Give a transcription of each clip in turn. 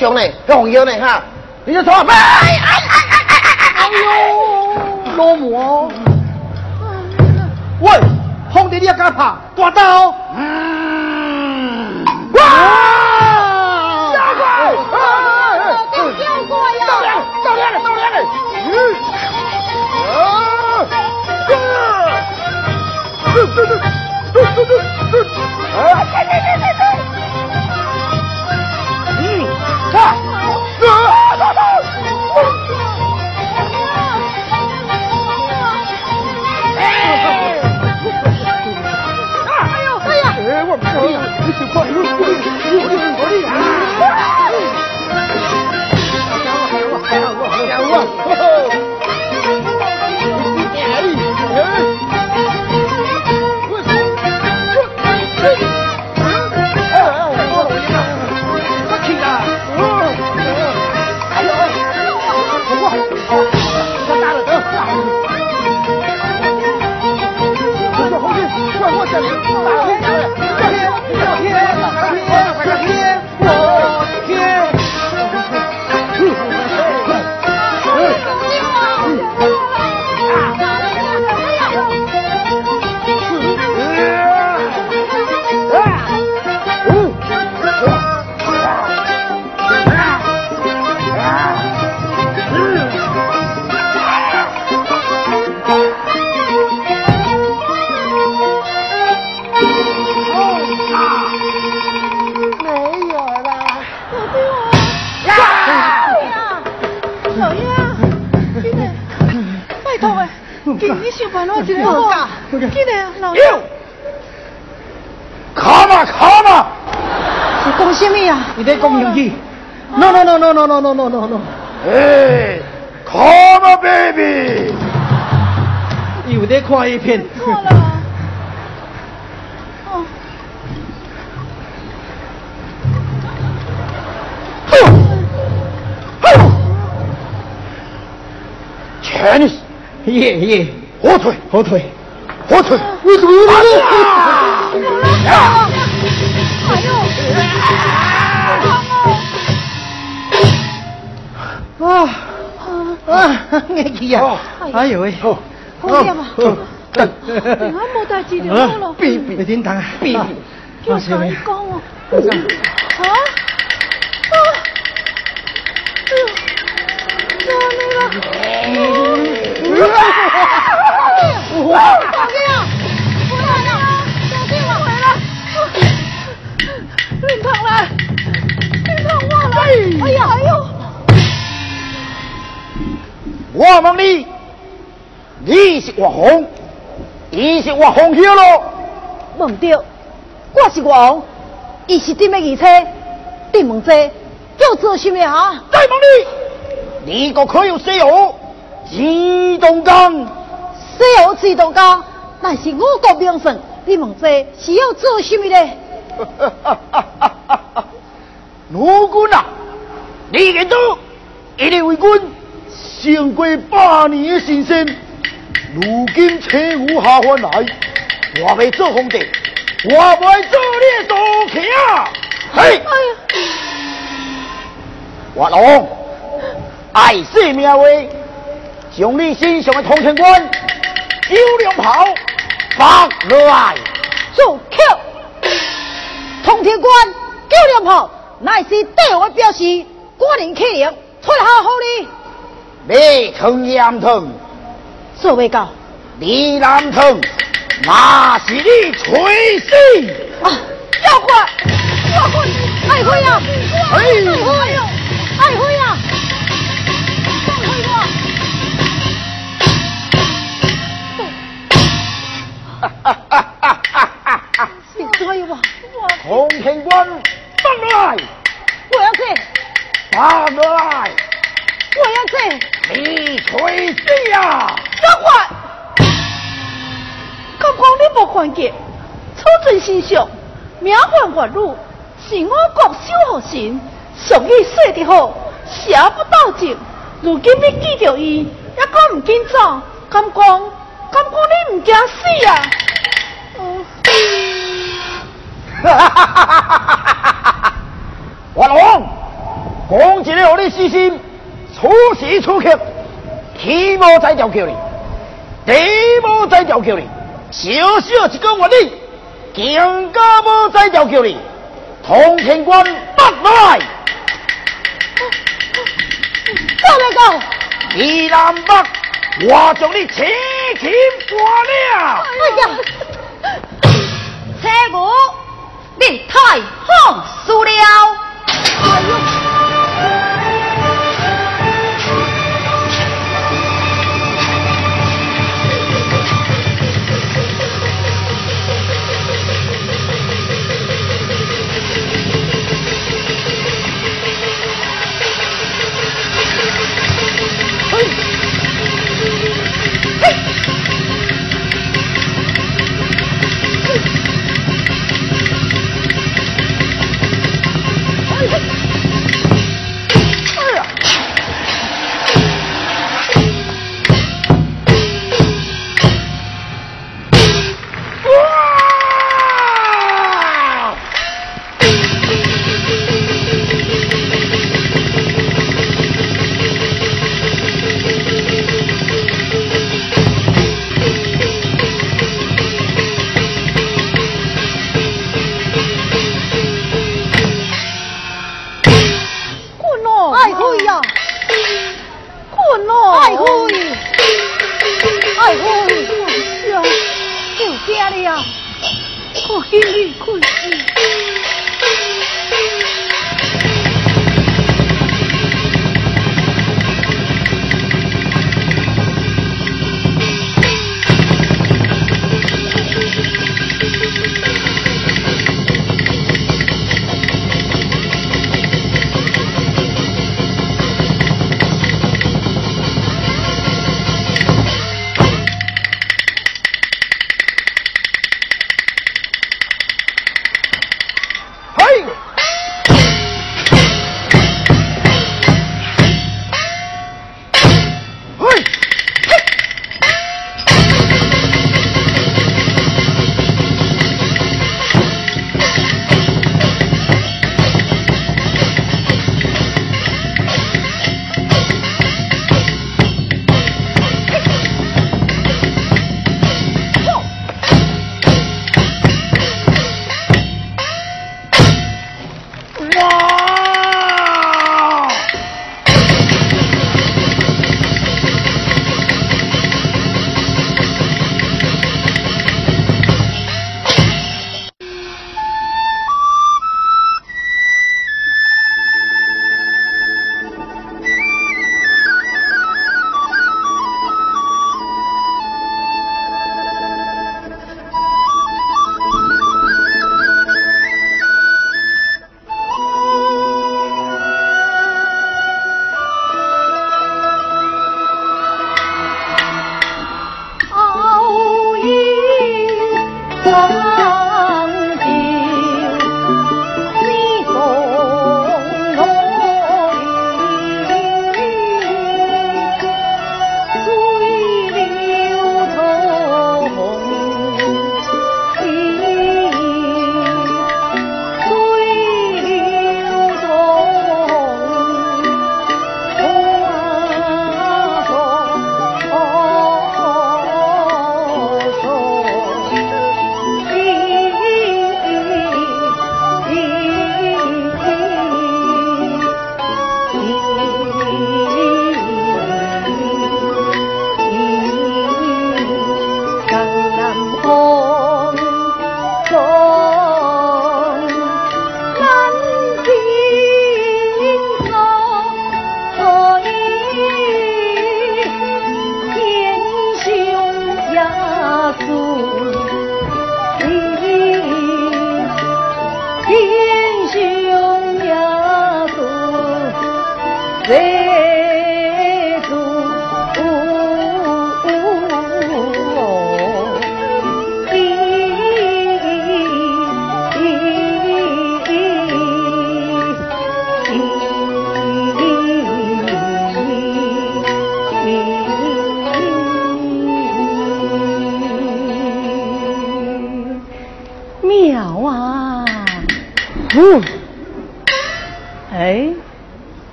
兄弟，这红腰呢？哈，你就说，哎 No no no no no no！哎，Come on baby！又在看一遍。错了。全是耶耶！火腿，火腿，火腿！你注意了。哎呀！哎呦喂！好呀嘛！突冇带治疗咯，你点等啊？啊啊！哎呦，啊？我问你，你是岳红，伊是岳红晓咯？问对，我是王，伊是顶面二车，顶问这叫做什么啊？再问你，你个可有西游自动杆？西游自动钢，那是我国名胜，你问这是要做什么呢？卢军啊，你认到一定为君胜过百年的新鲜，如今车无下凡来，我要做皇帝，我要做你的坐骑啊！嘿，哎呀，我龙。爱惜命话，将你身上的通天冠、九龙袍放落来。做口，通天冠、九连炮，乃是帝王的表示，官人气灵，出下好哩。李腾 không 李南腾那是你吹死啊！要滚妖怪，爱辉呀，哎。呦，爱辉呀，爱辉呀，哈哈哈！哈哈哈！所 mà chỉ đi thuế sinh. 我要这，你吹死呀！这话！刚刚你无看见，出阵身上名唤月女，是我国守护神，属于说得好，写不到正。如今你记着伊，也敢唔紧走？敢讲，敢讲你唔惊死啊？嗯我龙，讲一个让你死心，出时出刻，起无再调叫你，地无再调叫你，小小一个月你，更加无再调叫你，通天冠 bắt lại，走来走！你南北，我将你轻轻挂了。哎呀，车我你太放肆了。哎呦！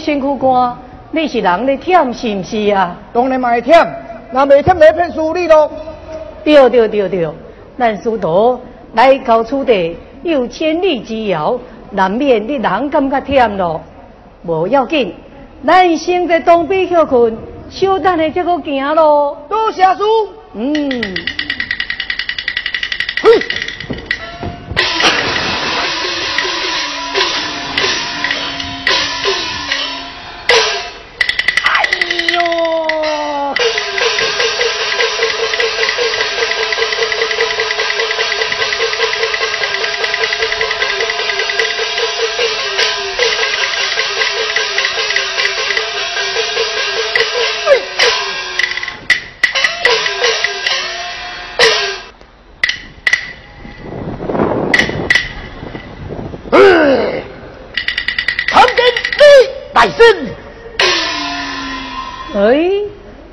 看你规身躯干，你是人咧忝是毋是啊？当然嘛会忝，那未忝来骗输你咯。对对对对，咱师徒来到此地有千里之遥，难免你人感觉忝咯。无要紧，咱先在东边休困，稍等下再个行咯。多谢叔。嗯。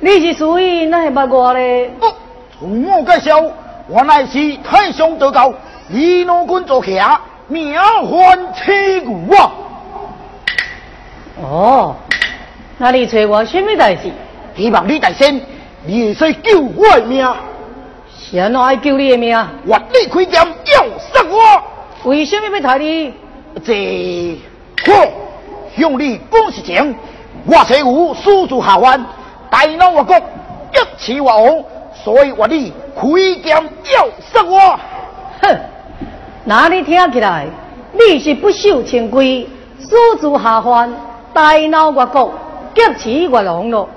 你 是属于哪八卦嘞？哦，从我介绍，我乃是太上得高，李老君做客，名唤千古啊。哦，那你找我什么代志？希望你大仙，你会救我的命。谁来救你的命？我你开店要杀我。为什么要杀你？这，好，向你讲实情，我虽无输住下凡。大闹我国，一起我王，所以我你开剑要杀我。哼，哪里听起来，你是不守清规，私自下凡，大闹我国，劫持我王咯。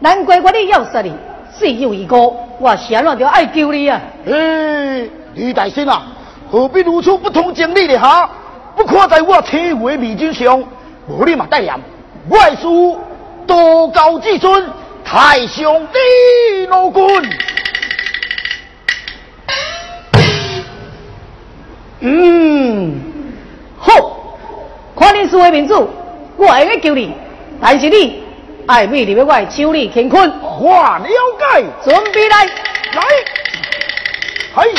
难怪我你要杀你，死有一个，我想了就爱救你啊。哎，李大仙啊，何必如此不通情理的哈？不可在我车回的面前上，我立马代言，外书多高至尊。太上帝老君，嗯，好，看你是位民主，我会去救你，但是你爱美丽的我手里乾坤，我了解，准备来，来，嘿。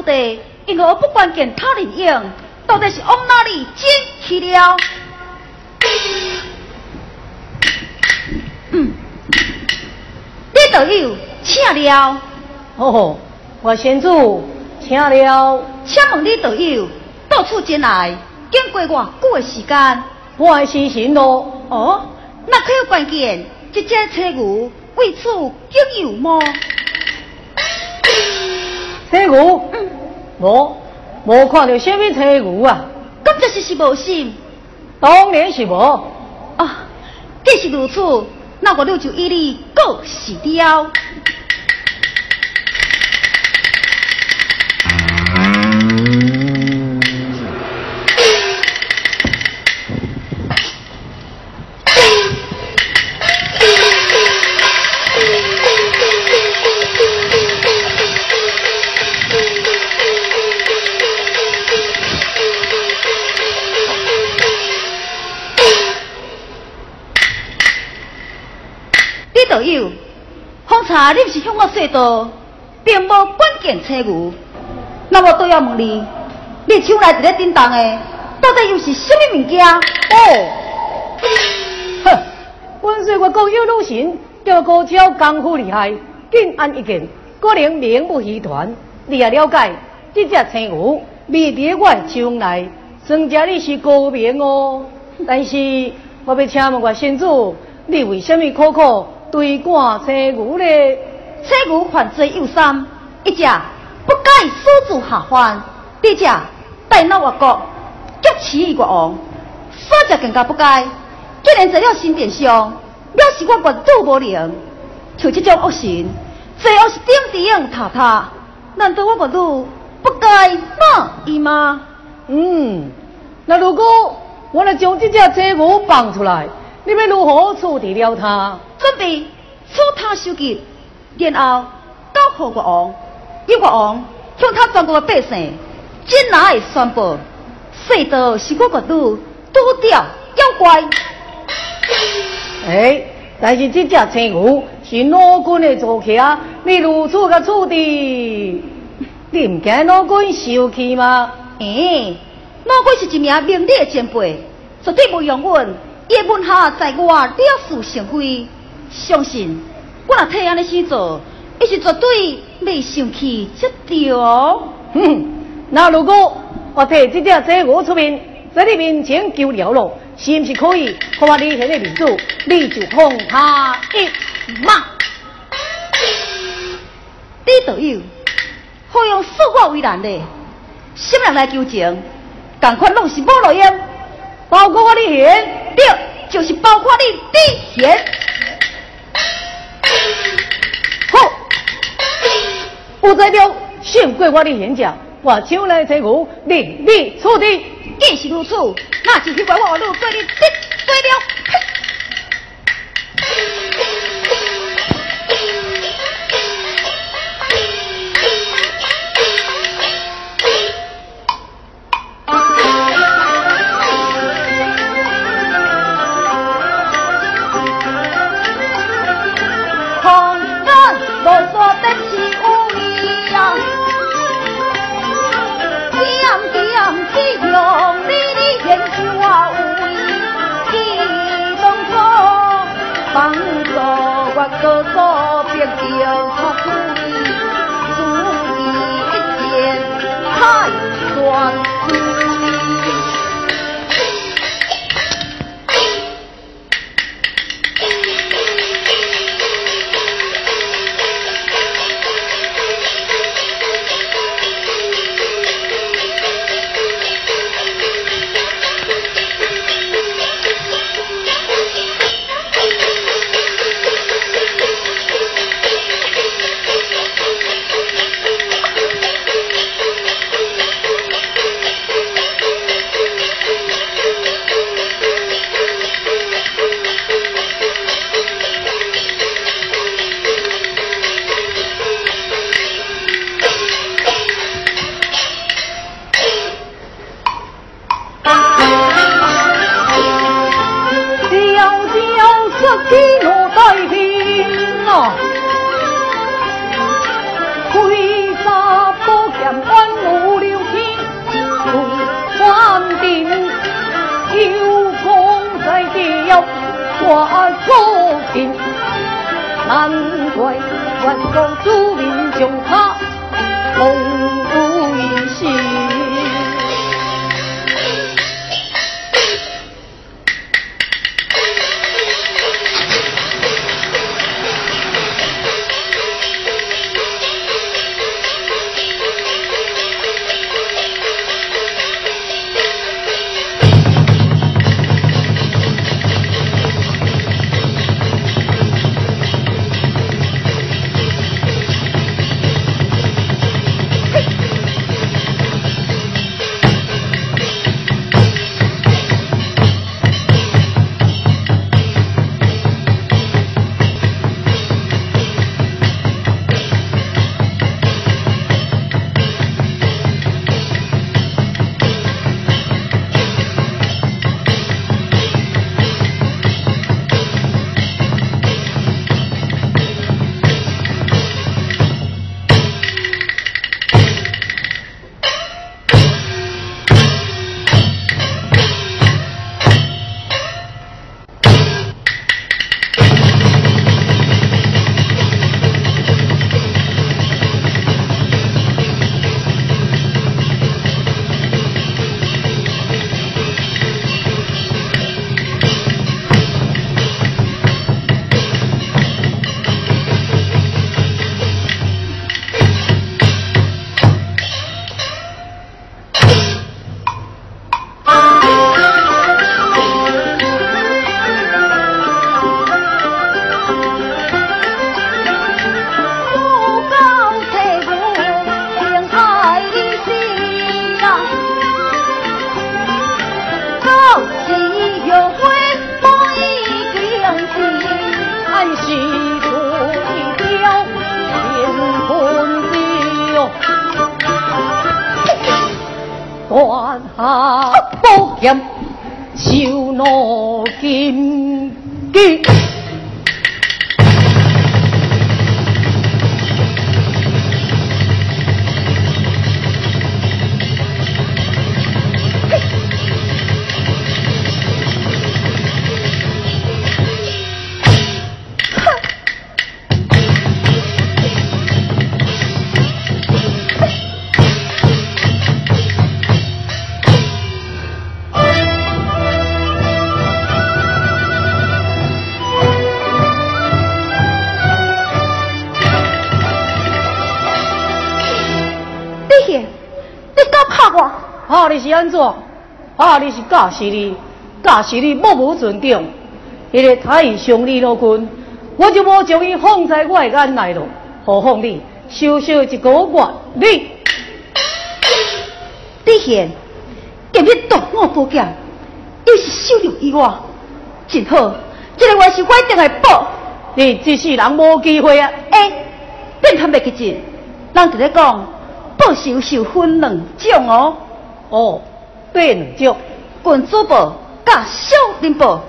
土地因何不关键他人用？到底是往哪里进去了？嗯，你都有请了。哦，我先祖请了。请问你都有到处进来，经过偌久的时间？半时辰咯。哦，那可有关键？这只车牛为此经有吗？车牛？嗯，无，无看到什么车牛啊？咁这是是无信？当然是无。啊，既是如此，那我就依你告辞了。方才你是向我说道，并无关键车牛，那我都要问你，你手内一个叮当的，到底又是什么物件？哦，哼，温水我高有路神，叫高超功夫厉害，紧按一件，果然名不虚传。你也了解，这只青牛未伫我手内，算家你是高明哦。但是我要请问我先祖，你为什么苦苦对赶青牛呢？青牛犯罪有三，一只不该私自下犯，二只大闹外国，劫持国王，三只更加不该，竟然在了新殿上，藐视我国主无灵，像这种恶行，最后是顶顶塌塌，难道我国主不该骂伊吗？嗯，那如果我来将这只青牛放出来，你们如何处理了他？准备处他首级，然后交付国王，由国王向他全国的百姓真拿的宣布，世道是我国主拄掉妖怪。哎，但是这只青牛是老君的坐骑啊，你如此个处置，你唔惊老君受气吗？哎，老君是一名明理的前辈，绝对不容阮叶问下在我了事成非。相信我若替安尼先做，伊是绝对未生气才对哦。哼，那如果我替这只青牛出面，在你面前求了咯，是毋是可以？和我李贤的面子，你就放他一马。你都有，何用说话为难呢？什么人来求情？赶快拢是无路用，包括我李贤，对，就是包括你李贤。好，有在了，胜过我的演讲，我手来青牛，另立处理。既是如此，那就去怪我路对你得罪了。驾驶你，驾驶你目无尊重。迄个太上你老君，我就无将伊放在我的眼内咯。何况你小小一个月，你李贤今日夺我宝剑，又是收留意我，真好。这个我是我一定会报。你这世人无机会啊！哎，变他袂去进，人伫咧讲报仇受分两种哦。哦，变种滚珠宝甲小林宝，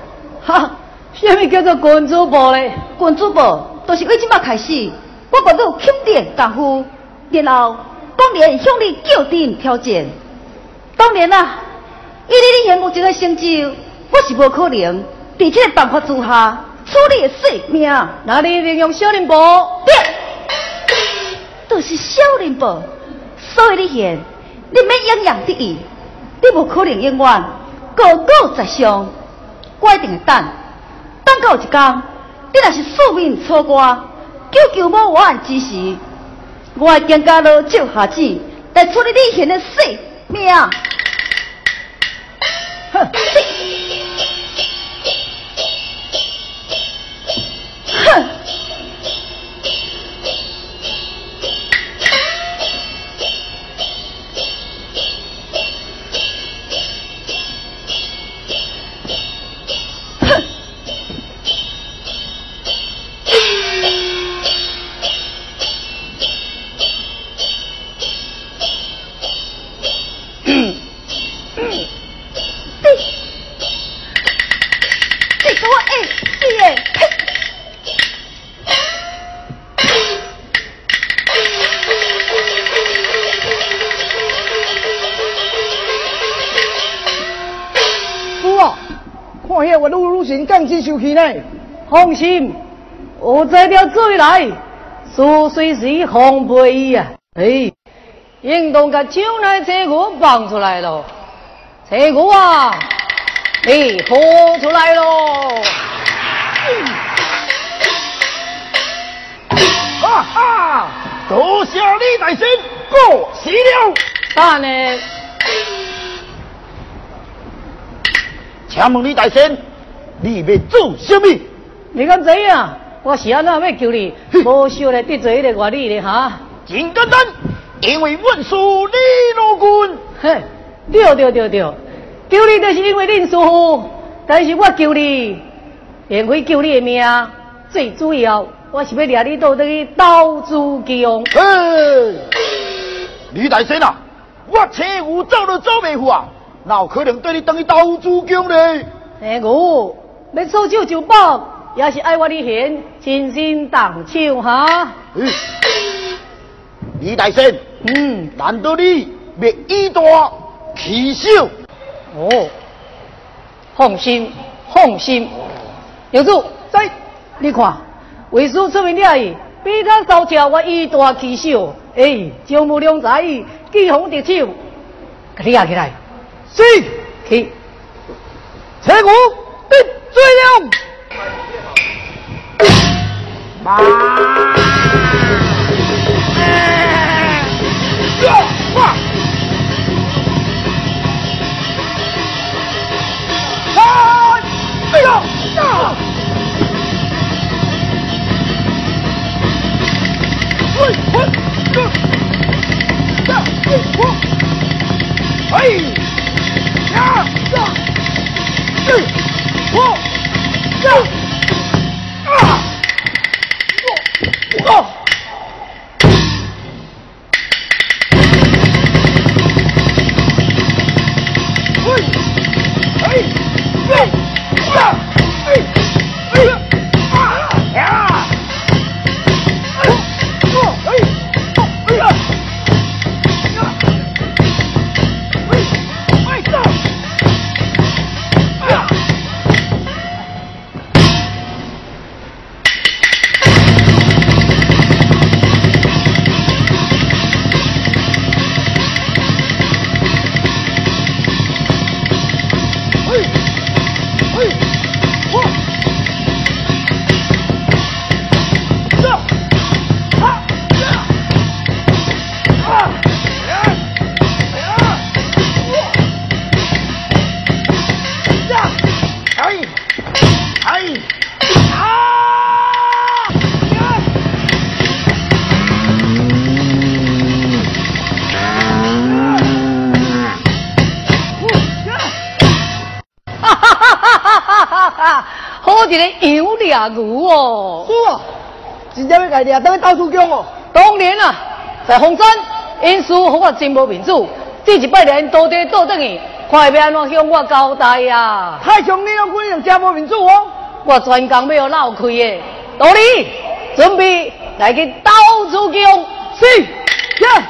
哈，什么叫做滚珠宝嘞？滚珠宝都是为即摆开始，我把你钦点功夫，然后当然向你叫定挑战。当然啦，以你现有这个成就，我是无可能在这个办法之下处理性命。那你利用小林宝？对，都是小林宝，所以你现。你免洋洋得意，你无可能永远高高在上。我一定会等，等到一天，你若是宿命错过，救救我案之时，我会更加落少下子来处理你现的性命。哼！放心，我这条罪来，是随时防备呀。哎，应当把将来这个放出来了，这个啊，你拖出来喽！哈哈，多谢李大仙，过喜了。但呢，请问李大仙。你要做什么？你敢知啊？我是安怎要救你？无少来得罪迄个外地的哈？真简单，因为阮属李老君。嘿，对对对对，救你就是因为恁师傅但是我救你，因为救你的命。最主要，我是要掠你到底刀珠江。嘿，李大仙啊，我车有走都走未赴啊，哪有可能对你等于刀珠江呢？哎我。要收手就报，也是爱我的贤，真心当手哈。李大仙，嗯，难道你要以大欺小？哦，放心，放心。有主在，你看，为师出名了伊，比他少叫我以大欺小。哎，招募良才，机锋得手，给你压起来。是，去，车鼓。追了，妈！哇！啊！哎呀！啊！喂喂，这，这，我，哎，呀，这，这，我。这啊不不出来牛哦！是啊，真正要家己啊，等于到处讲哦。当年啊，在红山，因师和我真无面子，这一百年多地倒等去，快要安怎向我交代呀？太像，你要管人家无面子哦。我专工要闹开的，道理准备来去到处讲，是，呀，呀。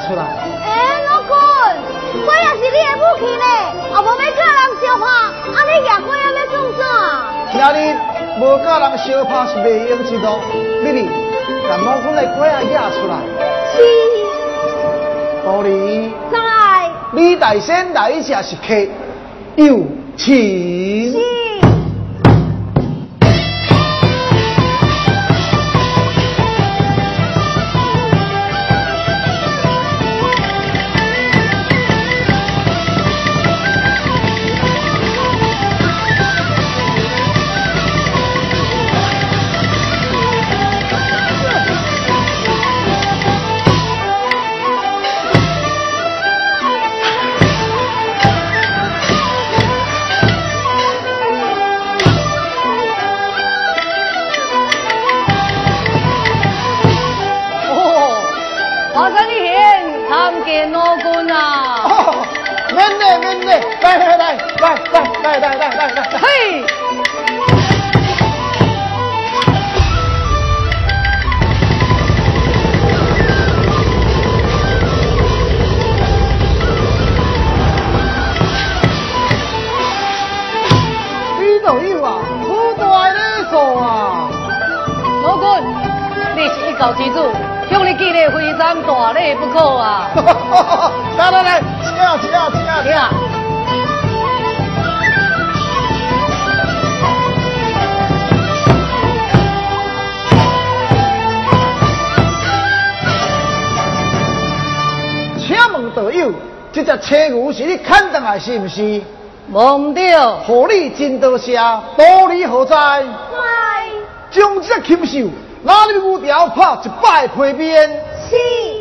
出来。哎，老公，我也是你的武器呢，啊，无要教人相拍，啊，你拿瓜也要创啥？听你无教人相拍是袂用知道？丽丽，把老公的瓜也拿出来。是。道理。知。你大先来一下是客，有请。常大礼不够啊！来来来，请啊请啊请啊请啊！请问道友，这只青牛是你砍断来是不是？忘掉。何你真多谢，道理何在？来，将这禽兽。哪里五条拍一百皮鞭？是。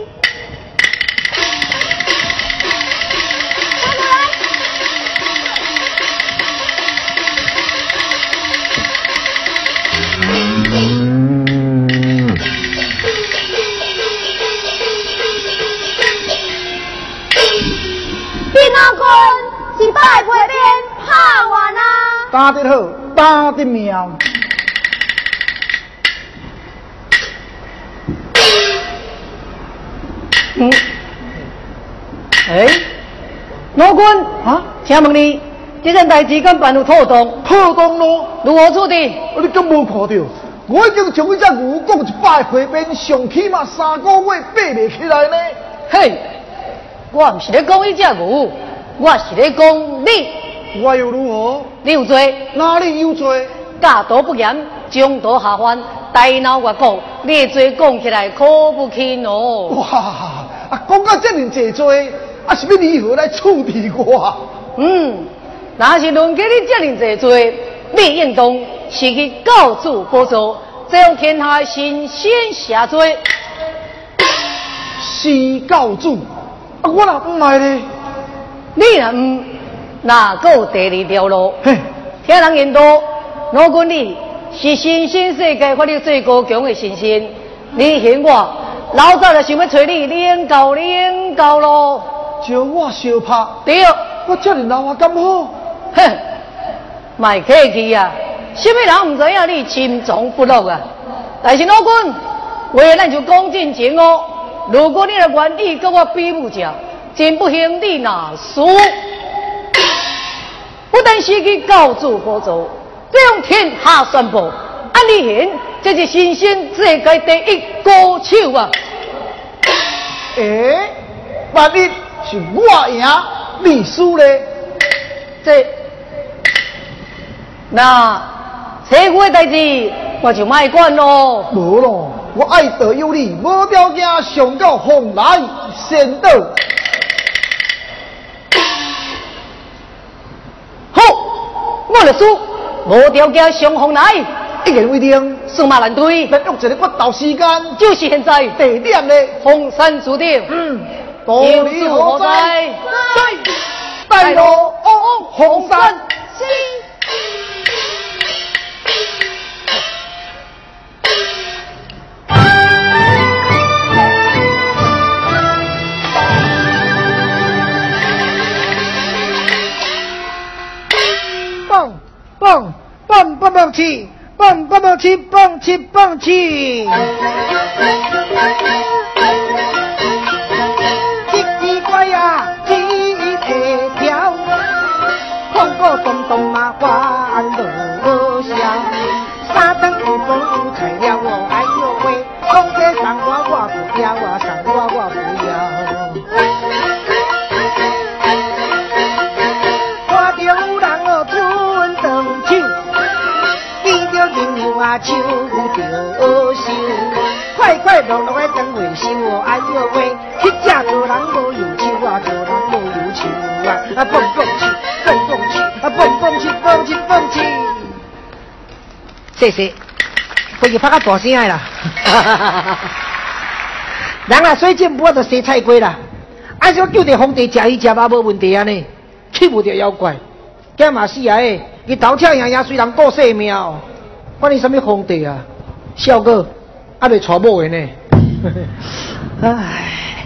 打得好，打得妙。嗯，哎，老官啊，请问你这件代志敢办有妥当？妥当咯，如何处理？你敢无看到？我已经将一只牛讲一百回边，上起码三个月爬未起来呢。嘿，我唔是咧讲一只牛，我是咧讲你。我又如何？你有罪？哪里有罪？大道不严，中道下犯。大闹我讲，你罪讲起来可不轻哦。哇，啊，讲到这么济罪，啊，是要如何来处置我？嗯，那是论给你这么济罪，你应当是去告主报仇，这样天下新鲜下罪。是教主，啊，我若唔来呢？你若唔，哪有第二条路？嘿，听人言多，我管你。是新兴世界发的最高强的信心，你嫌我老早就想要找你领教领教咯。叫我相拍，对，我这里老话咁好，哼，卖客气啊！什么人唔知影你心中不乐啊？但是老君，为了咱就讲真情哦。如果你的愿意跟我比武者，真不行你那输，不但失去高祖佛祖，这用天下宣布，安利贤这是新兴世界第一高手啊！诶，万一是我赢，你输咧？这那这个代志我就卖管咯。无咯，我爱得有理，无条件上到红来先到。好，我律师，无条件上红来，一言为定，驷马难追，咱用一个决斗时间，就是现在。地点咧，红山主顶，嗯，道理何在？在大路哦，红山。蹦蹦蹦蹦蹦起，蹦蹦蹦起，蹦起蹦起。奇奇怪呀，奇会跳，空个咚咚嘛欢乐笑。三顿一蹦开了我，哎呦喂，空车上挂挂不掉啊，着手，快快乐乐的当回收哦，哎呦喂，一只做人无有手啊，做人无有手啊，啊蹦蹦去，蹦蹦去，啊蹦蹦去，蹦去蹦去。谢谢，不是拍较大声的啦。人啊，水进步就洗菜龟啦。按说叫着皇帝食伊食嘛无问题啊呢，气不着妖怪。干嘛死啊诶，伊头跳赢赢虽然顾性命哦，管你什么皇帝啊，小哥还未娶某的呢。唉。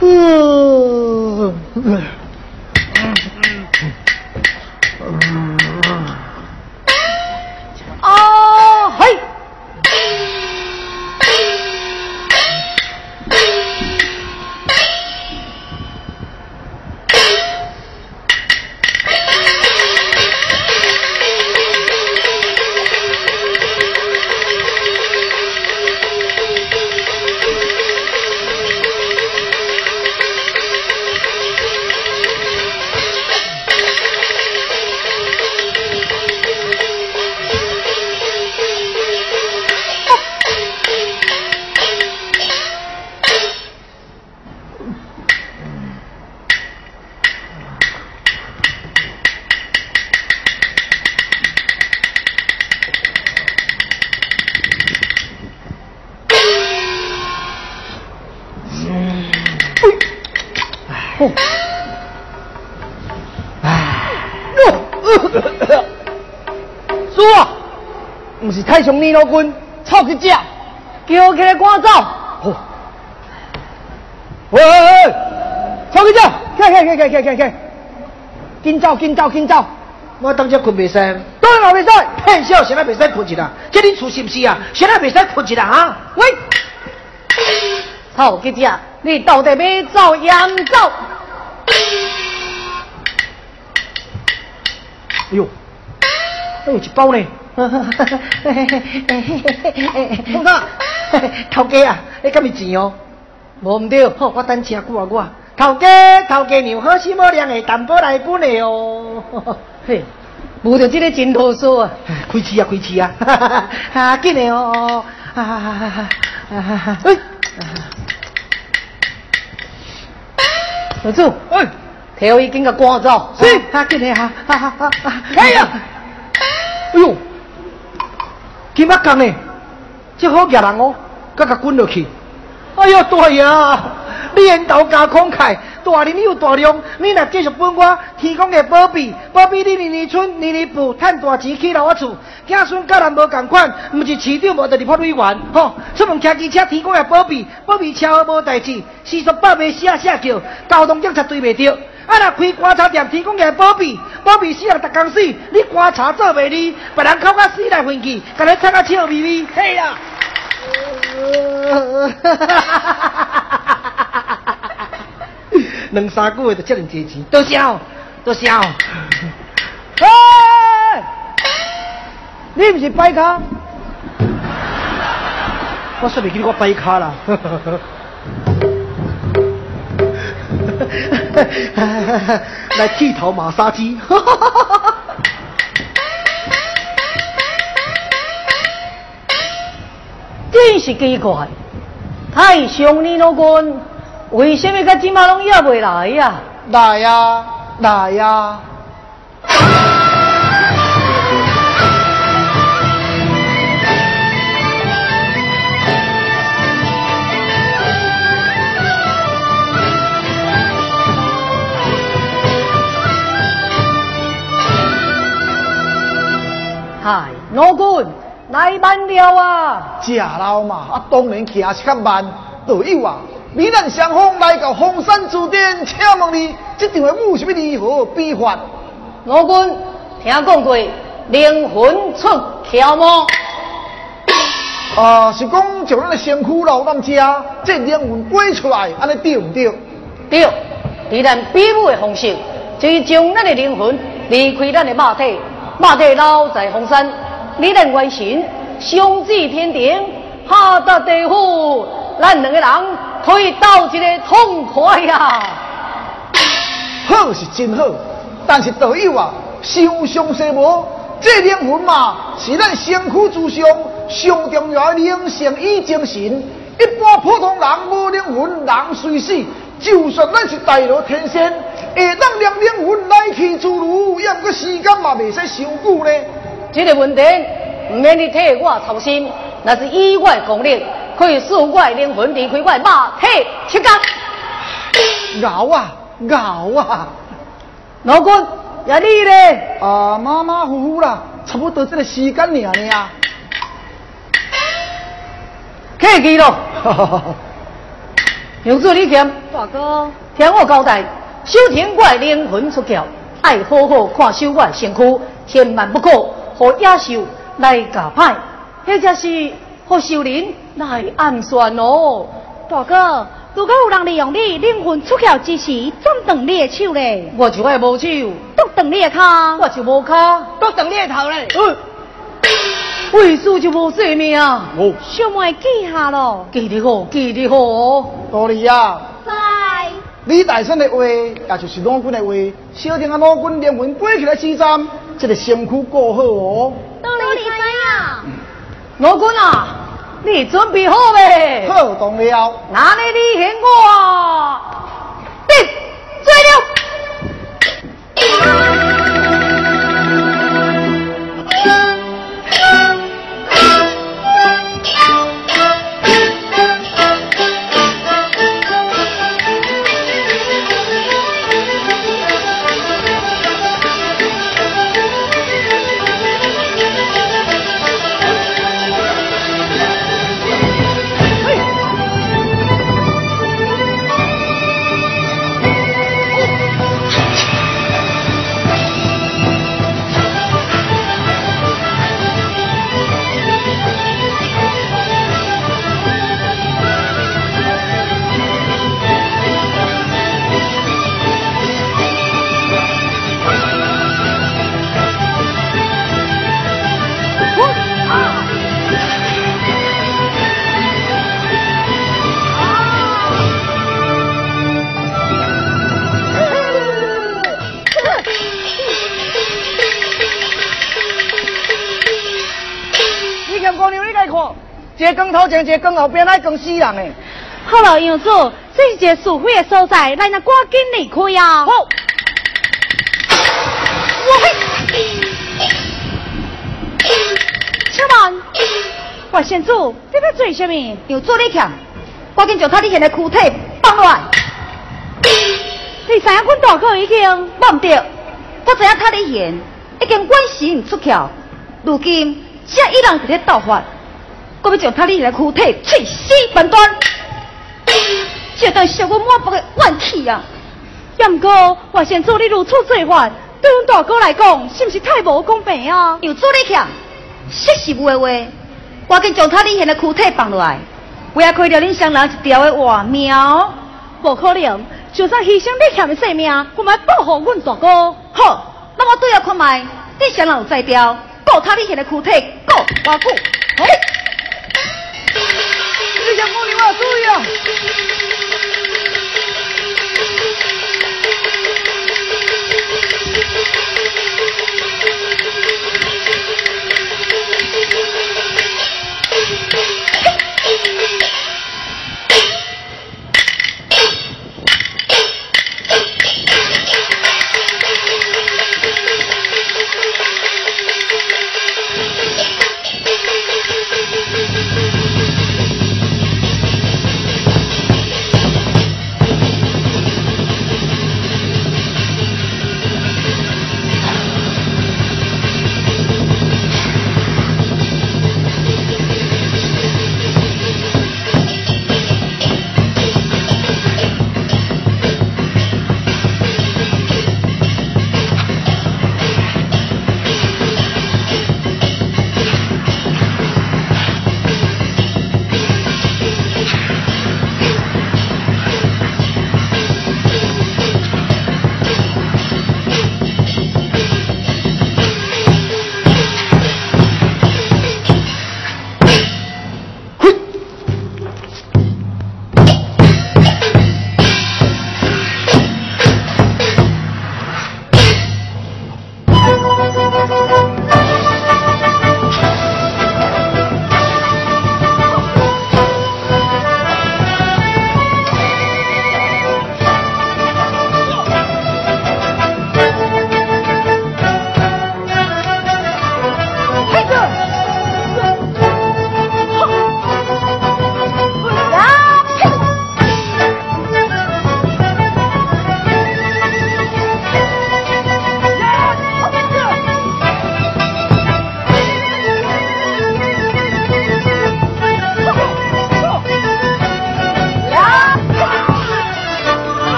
嗯。上你老君，臭一只。叫起来赶走！哦，喂喂喂，臭去只，起起起起起起起，紧走紧走紧走！我当初困袂使，当然袂使，骗笑现在袂使困一啦。这恁厝是不是啊？现在袂使困一啦啊？喂，臭吉姐，你到底要走严走？哎呦，还有一包呢。放啥？头家啊，你敢咪钱哦？无唔对，好，我等请我我。头家，头家娘好心好量的淡薄来本的哦。嘿，无着这个真好说啊！开市啊，开市啊！啊，紧的哦！啊啊啊啊啊！哎，老祖，哎，头已经给赶走。是，啊，紧的哈！哈哈哈！哎呀，哎呦，今麦讲呢，这好野人哦，甲甲滚落去。哎呦，大爷，你缘投加慷慨，大人有大量，你若继续分我提供的宝贝，宝贝你年年春年年富，赚大钱起来我厝。子孙甲人无共款，毋是市长无就是破委员，吼！出门骑机车提供的宝贝，宝贝车无代志，四十八名写写叫，交通警察追袂着。啊！若开观察店提供的宝贝，宝贝死人逐工死，你观察做袂哩？别人口甲死来混去，甲你擦啊笑眯眯，嘿啦！两三个月就这么多钱，多少？多少？哎！你不是摆卡？我说袂记我摆卡啦。来剃头马杀鸡，真是奇怪，太上你老公，为什么个今马拢也未来呀？来呀，来呀！嗨，老君来慢了啊！食老嘛，啊，当然行是较慢。队友啊，你咱双方来到红山酒店，请问你这场的舞是要如何比法？老君听讲过，灵魂出窍吗？啊，是讲就咱的身躯老人家，这灵魂飞出来，安尼对唔对？对，以咱比武的方式，就是将咱的灵魂离开咱的肉体。马蹄老在红山，你人外神，上至天庭，下到地府，咱两个人可以斗一个痛快呀！好是真好，但是道友啊，受伤势无，这灵魂嘛，是咱身躯之上上重要的灵性与精神。一般普通人无灵魂，人虽死，就算咱是大罗天仙。会当让灵魂来去自如，也不过时间嘛未使伤久呢。这个问题唔免你替我操心，那是意外功力，可以使我灵魂离开我马体七干。熬啊熬啊！老公，也你呢？啊，马马虎虎啦，差不多这个时间了呢。客气咯。杨助理听，大哥，听我交代。修天怪灵魂出窍，爱好好看守我身躯，千万不可和野兽来夹派，或者是和兽人来暗算哦。大哥，如果有人利用你灵魂出窍之时，怎断你的手嘞？我就爱无手，剁断你的脚，我就无脚，剁断你的头嘞。嗯，为师就无性命。哦，小妹记下咯，记得好，记得好。道理呀。在。李大生的话，也就是老君的话，小弟啊，老君连文背起来四站，这个身躯过好哦。都理怎样？老君啊，你准备好未？好，当了。哪里你嫌我？这更头前，这更后边来更死人诶！好了，杨主，这是个属会的所在，来那赶紧离开啊！好。我嘿。小曼，外县主，你要做什么？有做你看，赶紧将他的现在躯体放落来。你知影阮大哥已经忘掉，我知影他的贤已经关心出窍，如今这一人伫咧斗法，我要将他的来躯体碎尸万段，这等烧我满腹的怨气啊！也毋过我先做你如此做法，对阮大哥来讲，是毋是太无公平啊？有做你强，实实话话，我紧将他你现的躯体放落来，不要亏了恁双人一条的活命。无可能，就算牺牲你欠的性命，我们保护阮大哥。好，那我对下看卖，你双人有在调，告他的现的躯体，告偌久？好。你想我你话注意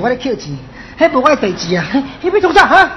我咧扣钱，迄无我地址啊！你要做啥哈？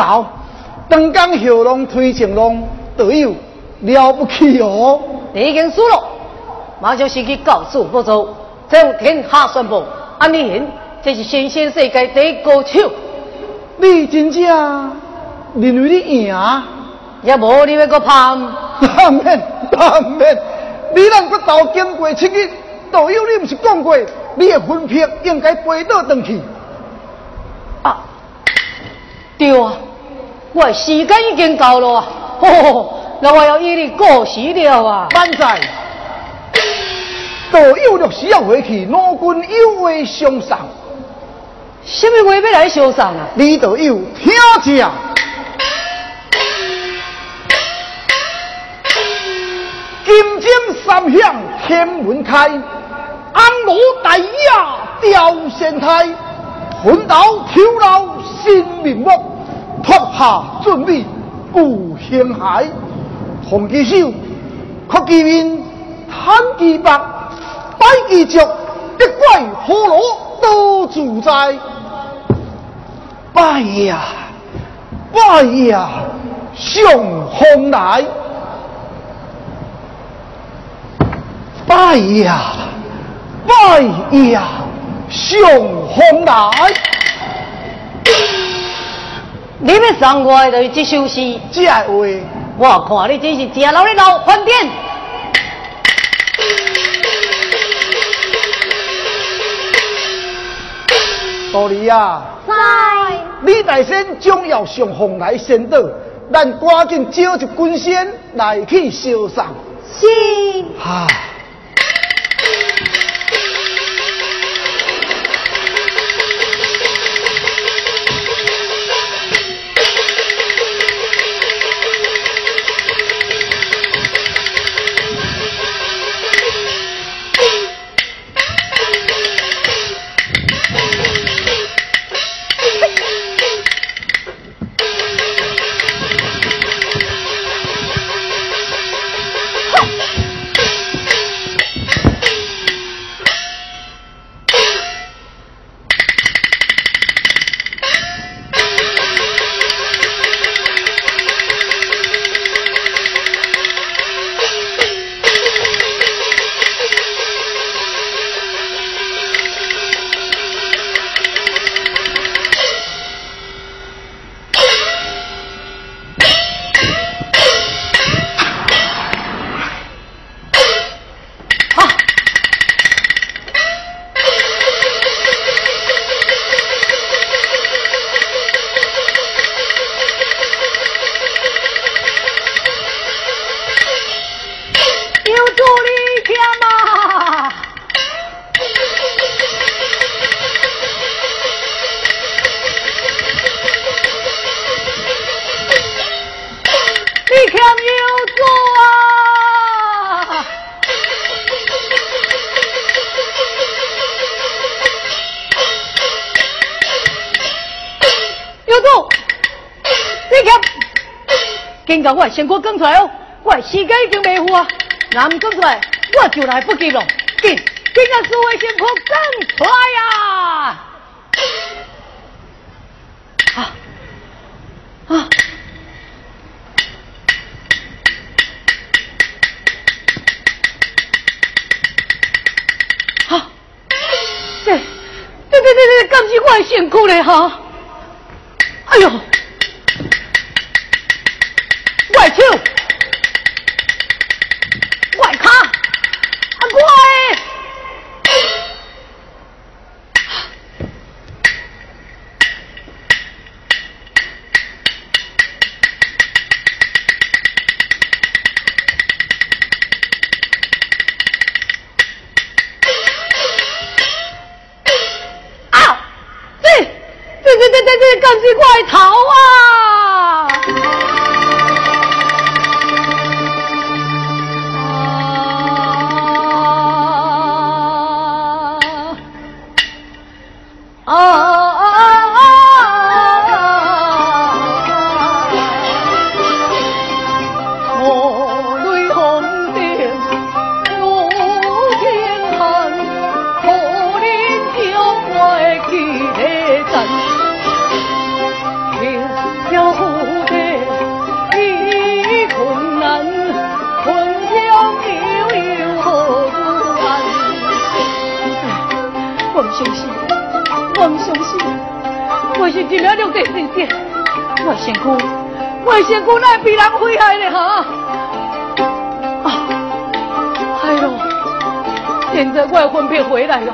熬，当江后龙推前龙，队友了不起哦！你已经输了，马上先去告诉不周，将天下宣布，安尼这是新鲜世界第一高手。你真正认为你赢？也无你那个判。当然当然，你能不到经过七日，队友你不是讲过，你的分片应该飞倒回去。啊！对啊，我的时间已经到了啊！哦，那我要与你过时了啊！万载，都有律师要回去，老君有话相送。什么话要来相送啊？你都有听讲。金睛三响天门开，安罗大雅吊仙台，魂斗跳楼新面目，脱下准备故兴海，同其手，曲其面，叹其白，摆其脚，一怪何罗都自在。拜呀，拜呀，雄风来！拜呀，拜呀，雄风来！你要送我的这首诗，这话我看你真是吃老的老饭店。道理啊！在李大仙将要上凤来先到，咱赶紧招一军仙来去烧送。是。哈、我的成果讲出来哦！我时间已经未付啊！那唔讲出来，我就来不及了。紧，紧把所有辛苦讲出来呀！啊啊！啊！对对对对对，感谢我的辛苦嘞哈！哎呦，我的手！怪卡，啊怪！啊！对对对对对对，感谢怪逃回来了，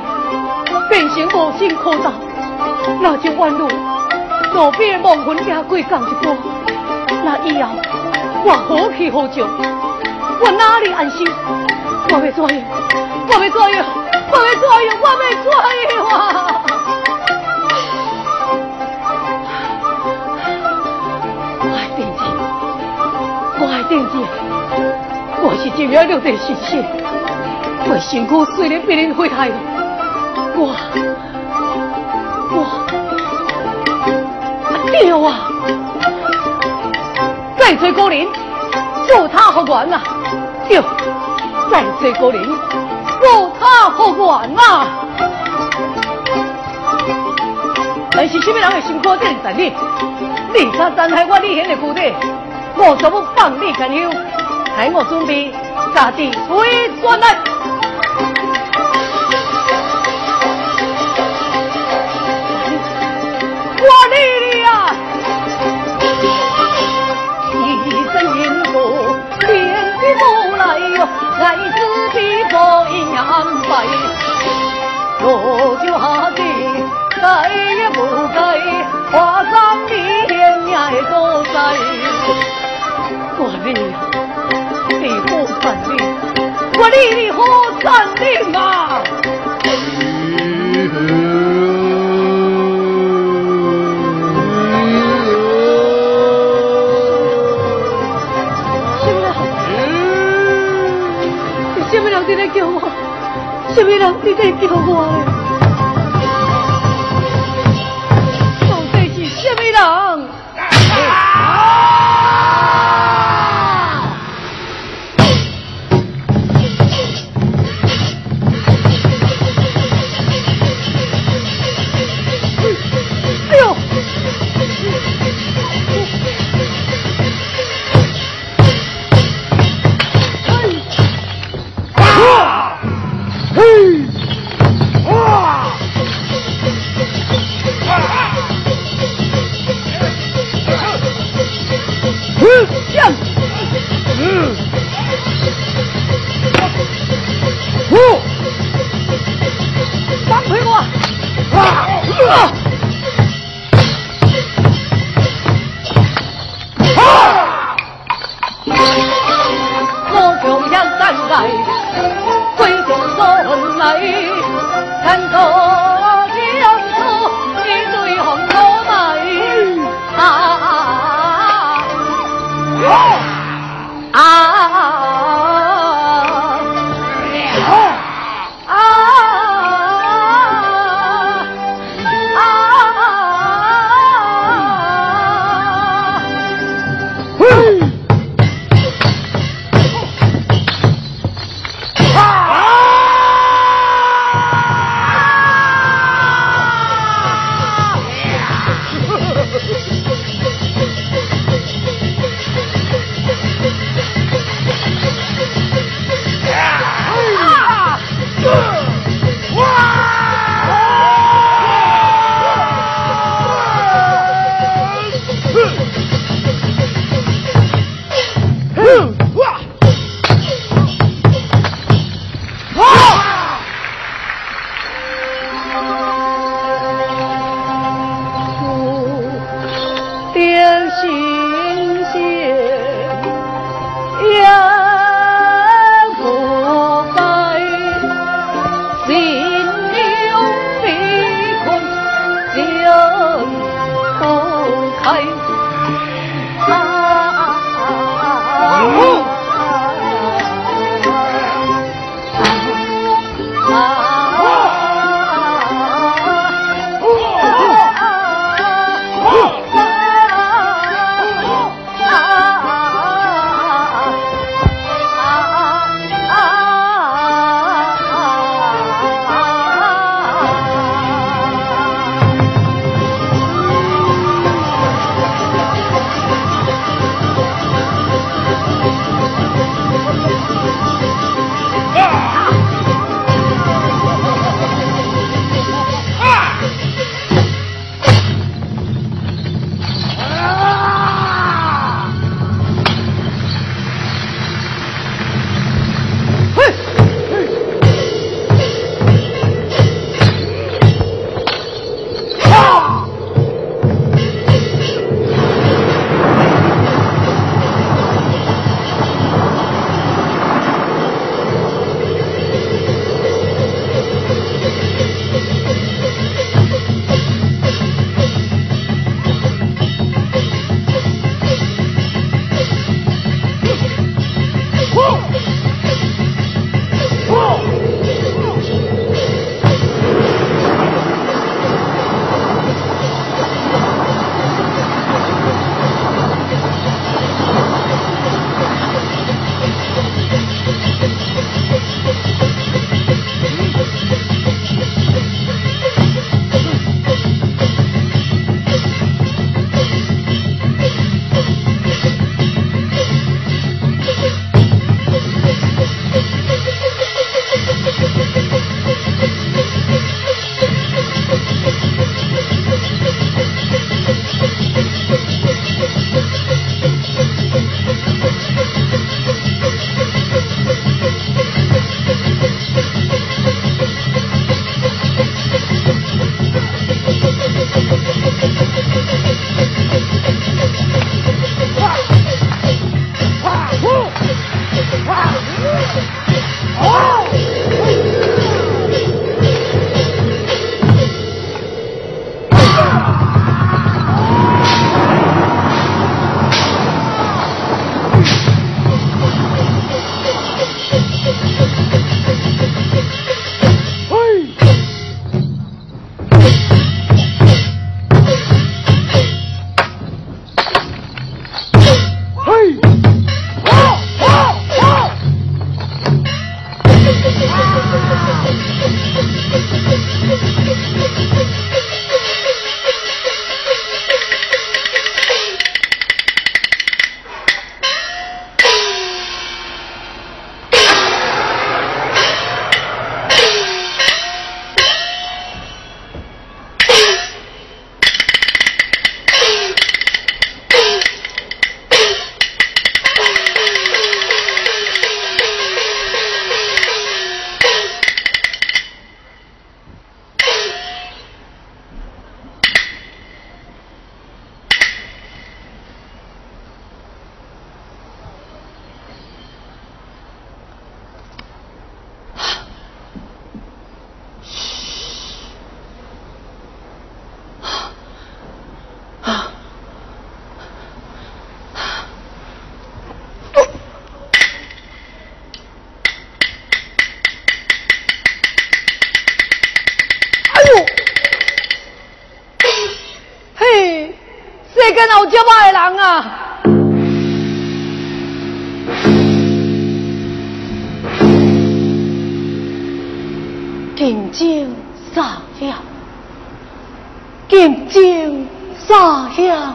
变成无心可造，那就弯路，路边的亡魂也归降一波，那以后我何去何从？我哪里安心？我要怎样？我要怎样？我要怎样？我要怎样啊！定姐，我是今日六弟心血，我辛苦虽然被人毁害了，我我爹啊，再追高林，救他好管呐！哟，再追高林，救他好管呐！但是什么人的心肝定在你？你他伤害我李贤的姑爹。我怎么放你干休？害我准备杀敌回转来。的多灾。我哩，你好残忍！我哩你好残忍啊！什么人？什么人在叫我？什么人在叫我？睛撒响，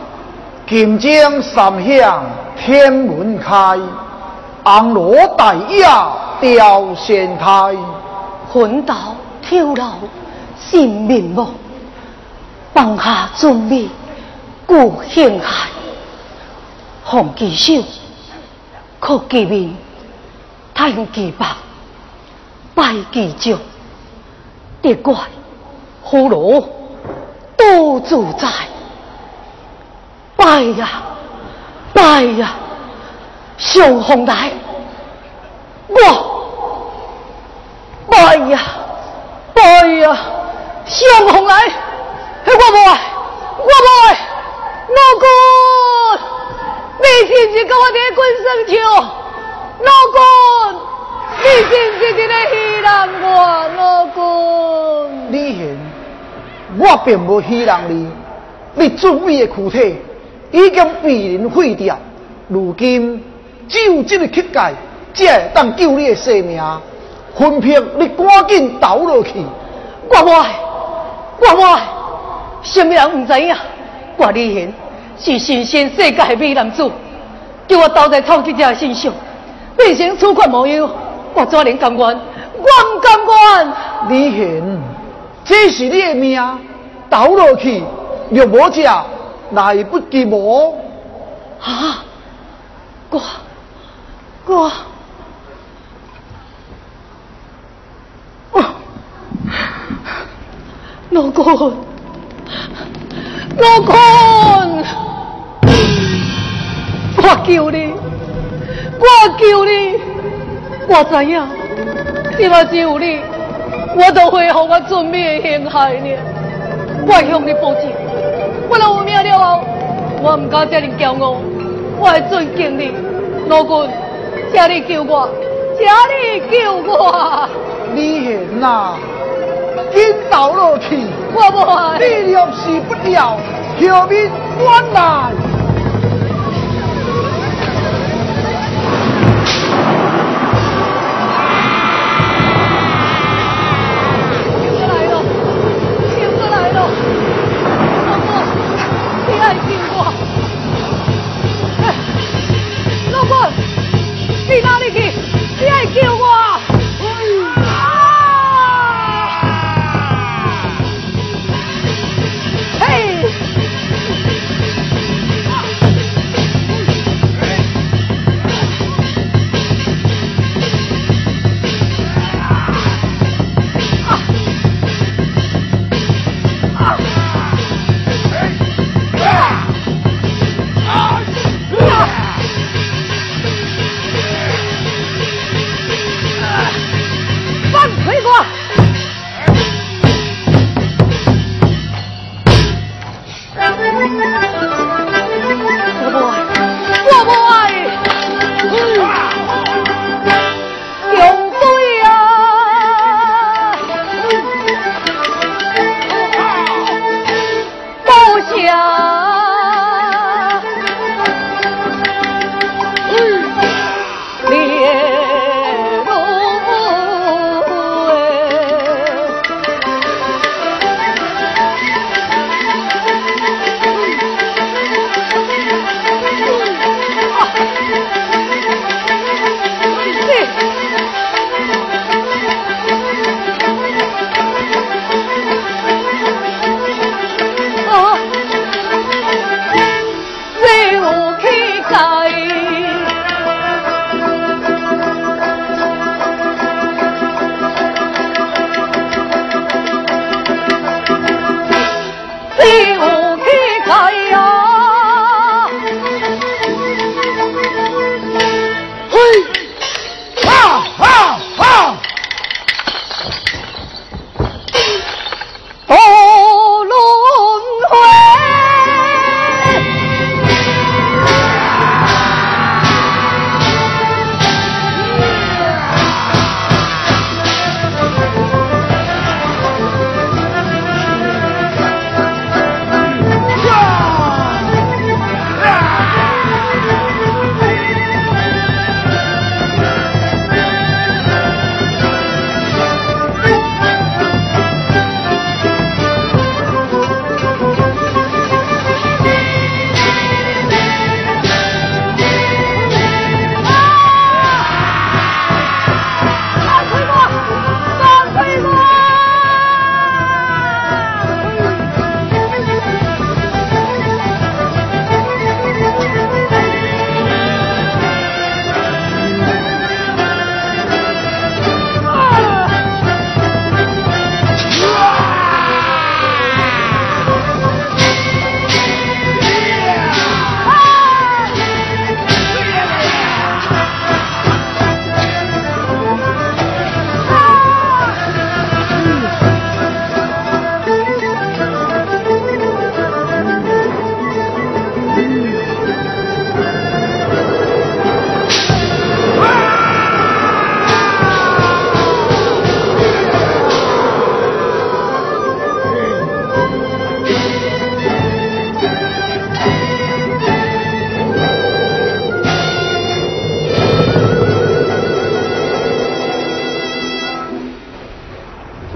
金睛三响天门开，红罗大雅吊仙台，魂道跳楼心面目，放下尊美顾兴海，红旗手哭其面，叹其白，拜其足。别怪葫芦多自在，拜呀拜呀，上红来，我拜呀拜呀，上红来，我不爱，我不爱，老公，你是不是跟我爹滚生球？老公。你真是在咧戏人我，老公。李贤，我并无戏人你，你俊美的躯体已经被人毁掉，如今只有这个乞丐，才会当救你的性命。分片，你赶紧倒落去。我爱，我，什么人唔知影？我李贤是神仙世界的美男子，叫我倒在草地家身上，变成粗款模样。我怎能甘愿？我唔甘愿。李贤，这是你的命，倒落去若无只来不及无。啊！我我老公，老公，我求你，我求你。我知影，你嘛只有你，我都会和我准备陷害你。我向你保证，我若有命了后，我唔敢这样骄傲，我会尊敬你。老公，请你救我，请你救我。你贤呐，紧倒落去，我不你若死不了，后面我来。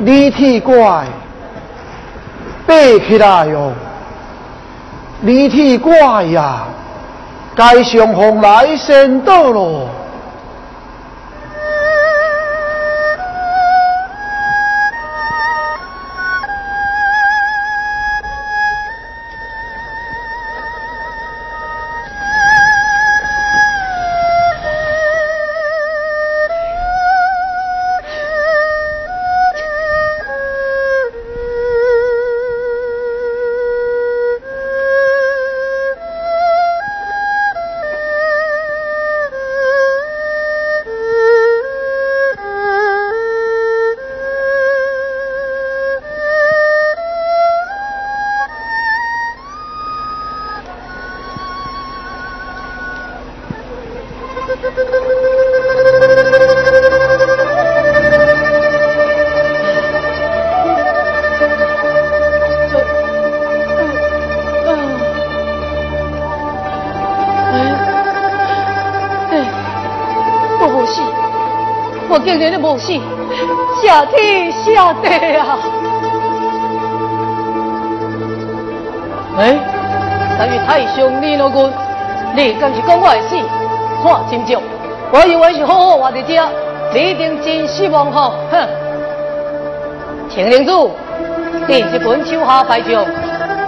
立体怪爬起来哟，立体怪呀，该上红来先到喽。你敢是讲我会死？看真少，我以为是好好活在这，你一定真失望吼！哼！青灵主，你是本手下败将，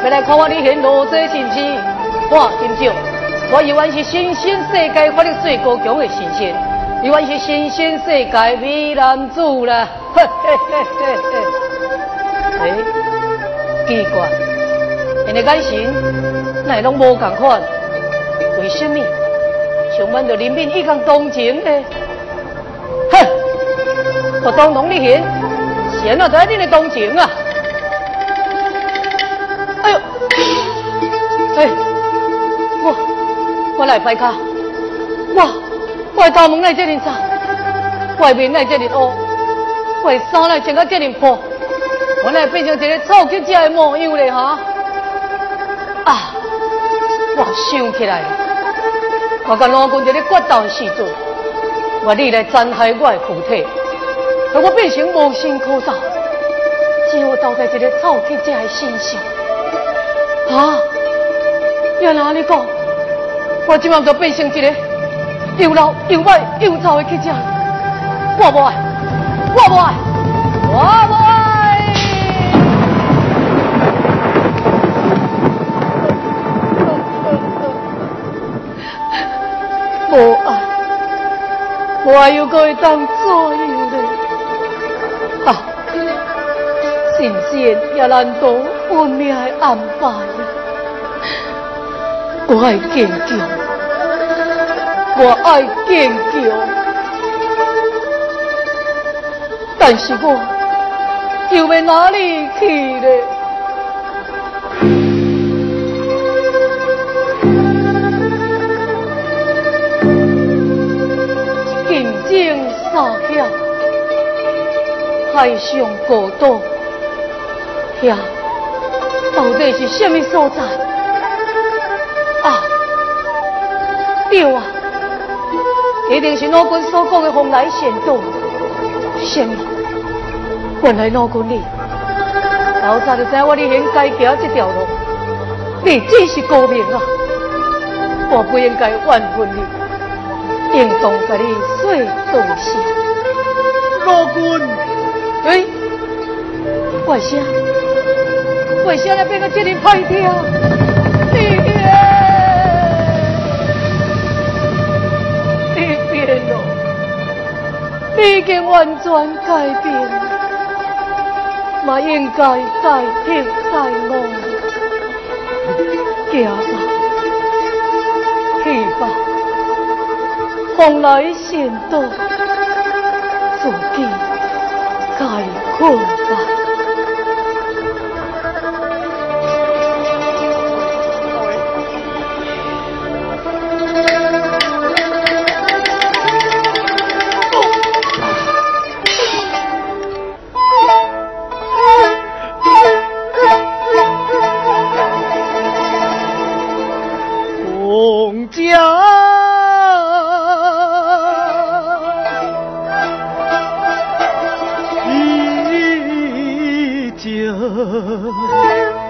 要来看我你现罗这神气，我真少，我以为是新兴世界法力最高强的神仙。以为是新鲜世界美男子啦！嘿嘿嘿嘿嘿！哎，奇怪，你的眼神乃拢无共款，为什么充满着人民一 gang 同情呢？哼！我当同你贤，贤啊在恁的同情啊！哎呦！哎，我我来拜卡，我。外大门来这里早，外面来这里黑，外衫来穿到这里破，我来变成一个臭乞丐的模样嘞哈！啊，我想起来了，我跟老公在咧决斗时阵，我你来残害我的躯体，让我变成无心可造，只我倒在一个臭乞家的身上。啊，原来你讲，我今晚就变成一个。又老又坏又臭的乞丐，我不爱，我不爱，我不我又该当怎样呢？啊，神仙也难道运命的安排呀？我爱坚强。我爱坚强，但是我又要哪里去呢？海上孤岛，遐到底是什么所在？啊，对啊！一定是老君所讲的风来仙渡，什么？原来老君你老早就知我你应该走这条路，你真是高明啊！我不应该怨恨你，应当给你说东西。老君，为啥？为啥要变个这样歹听？你已经完全改变，嘛应该再听再望，行吧，去吧，风来仙渡，自己该困 안.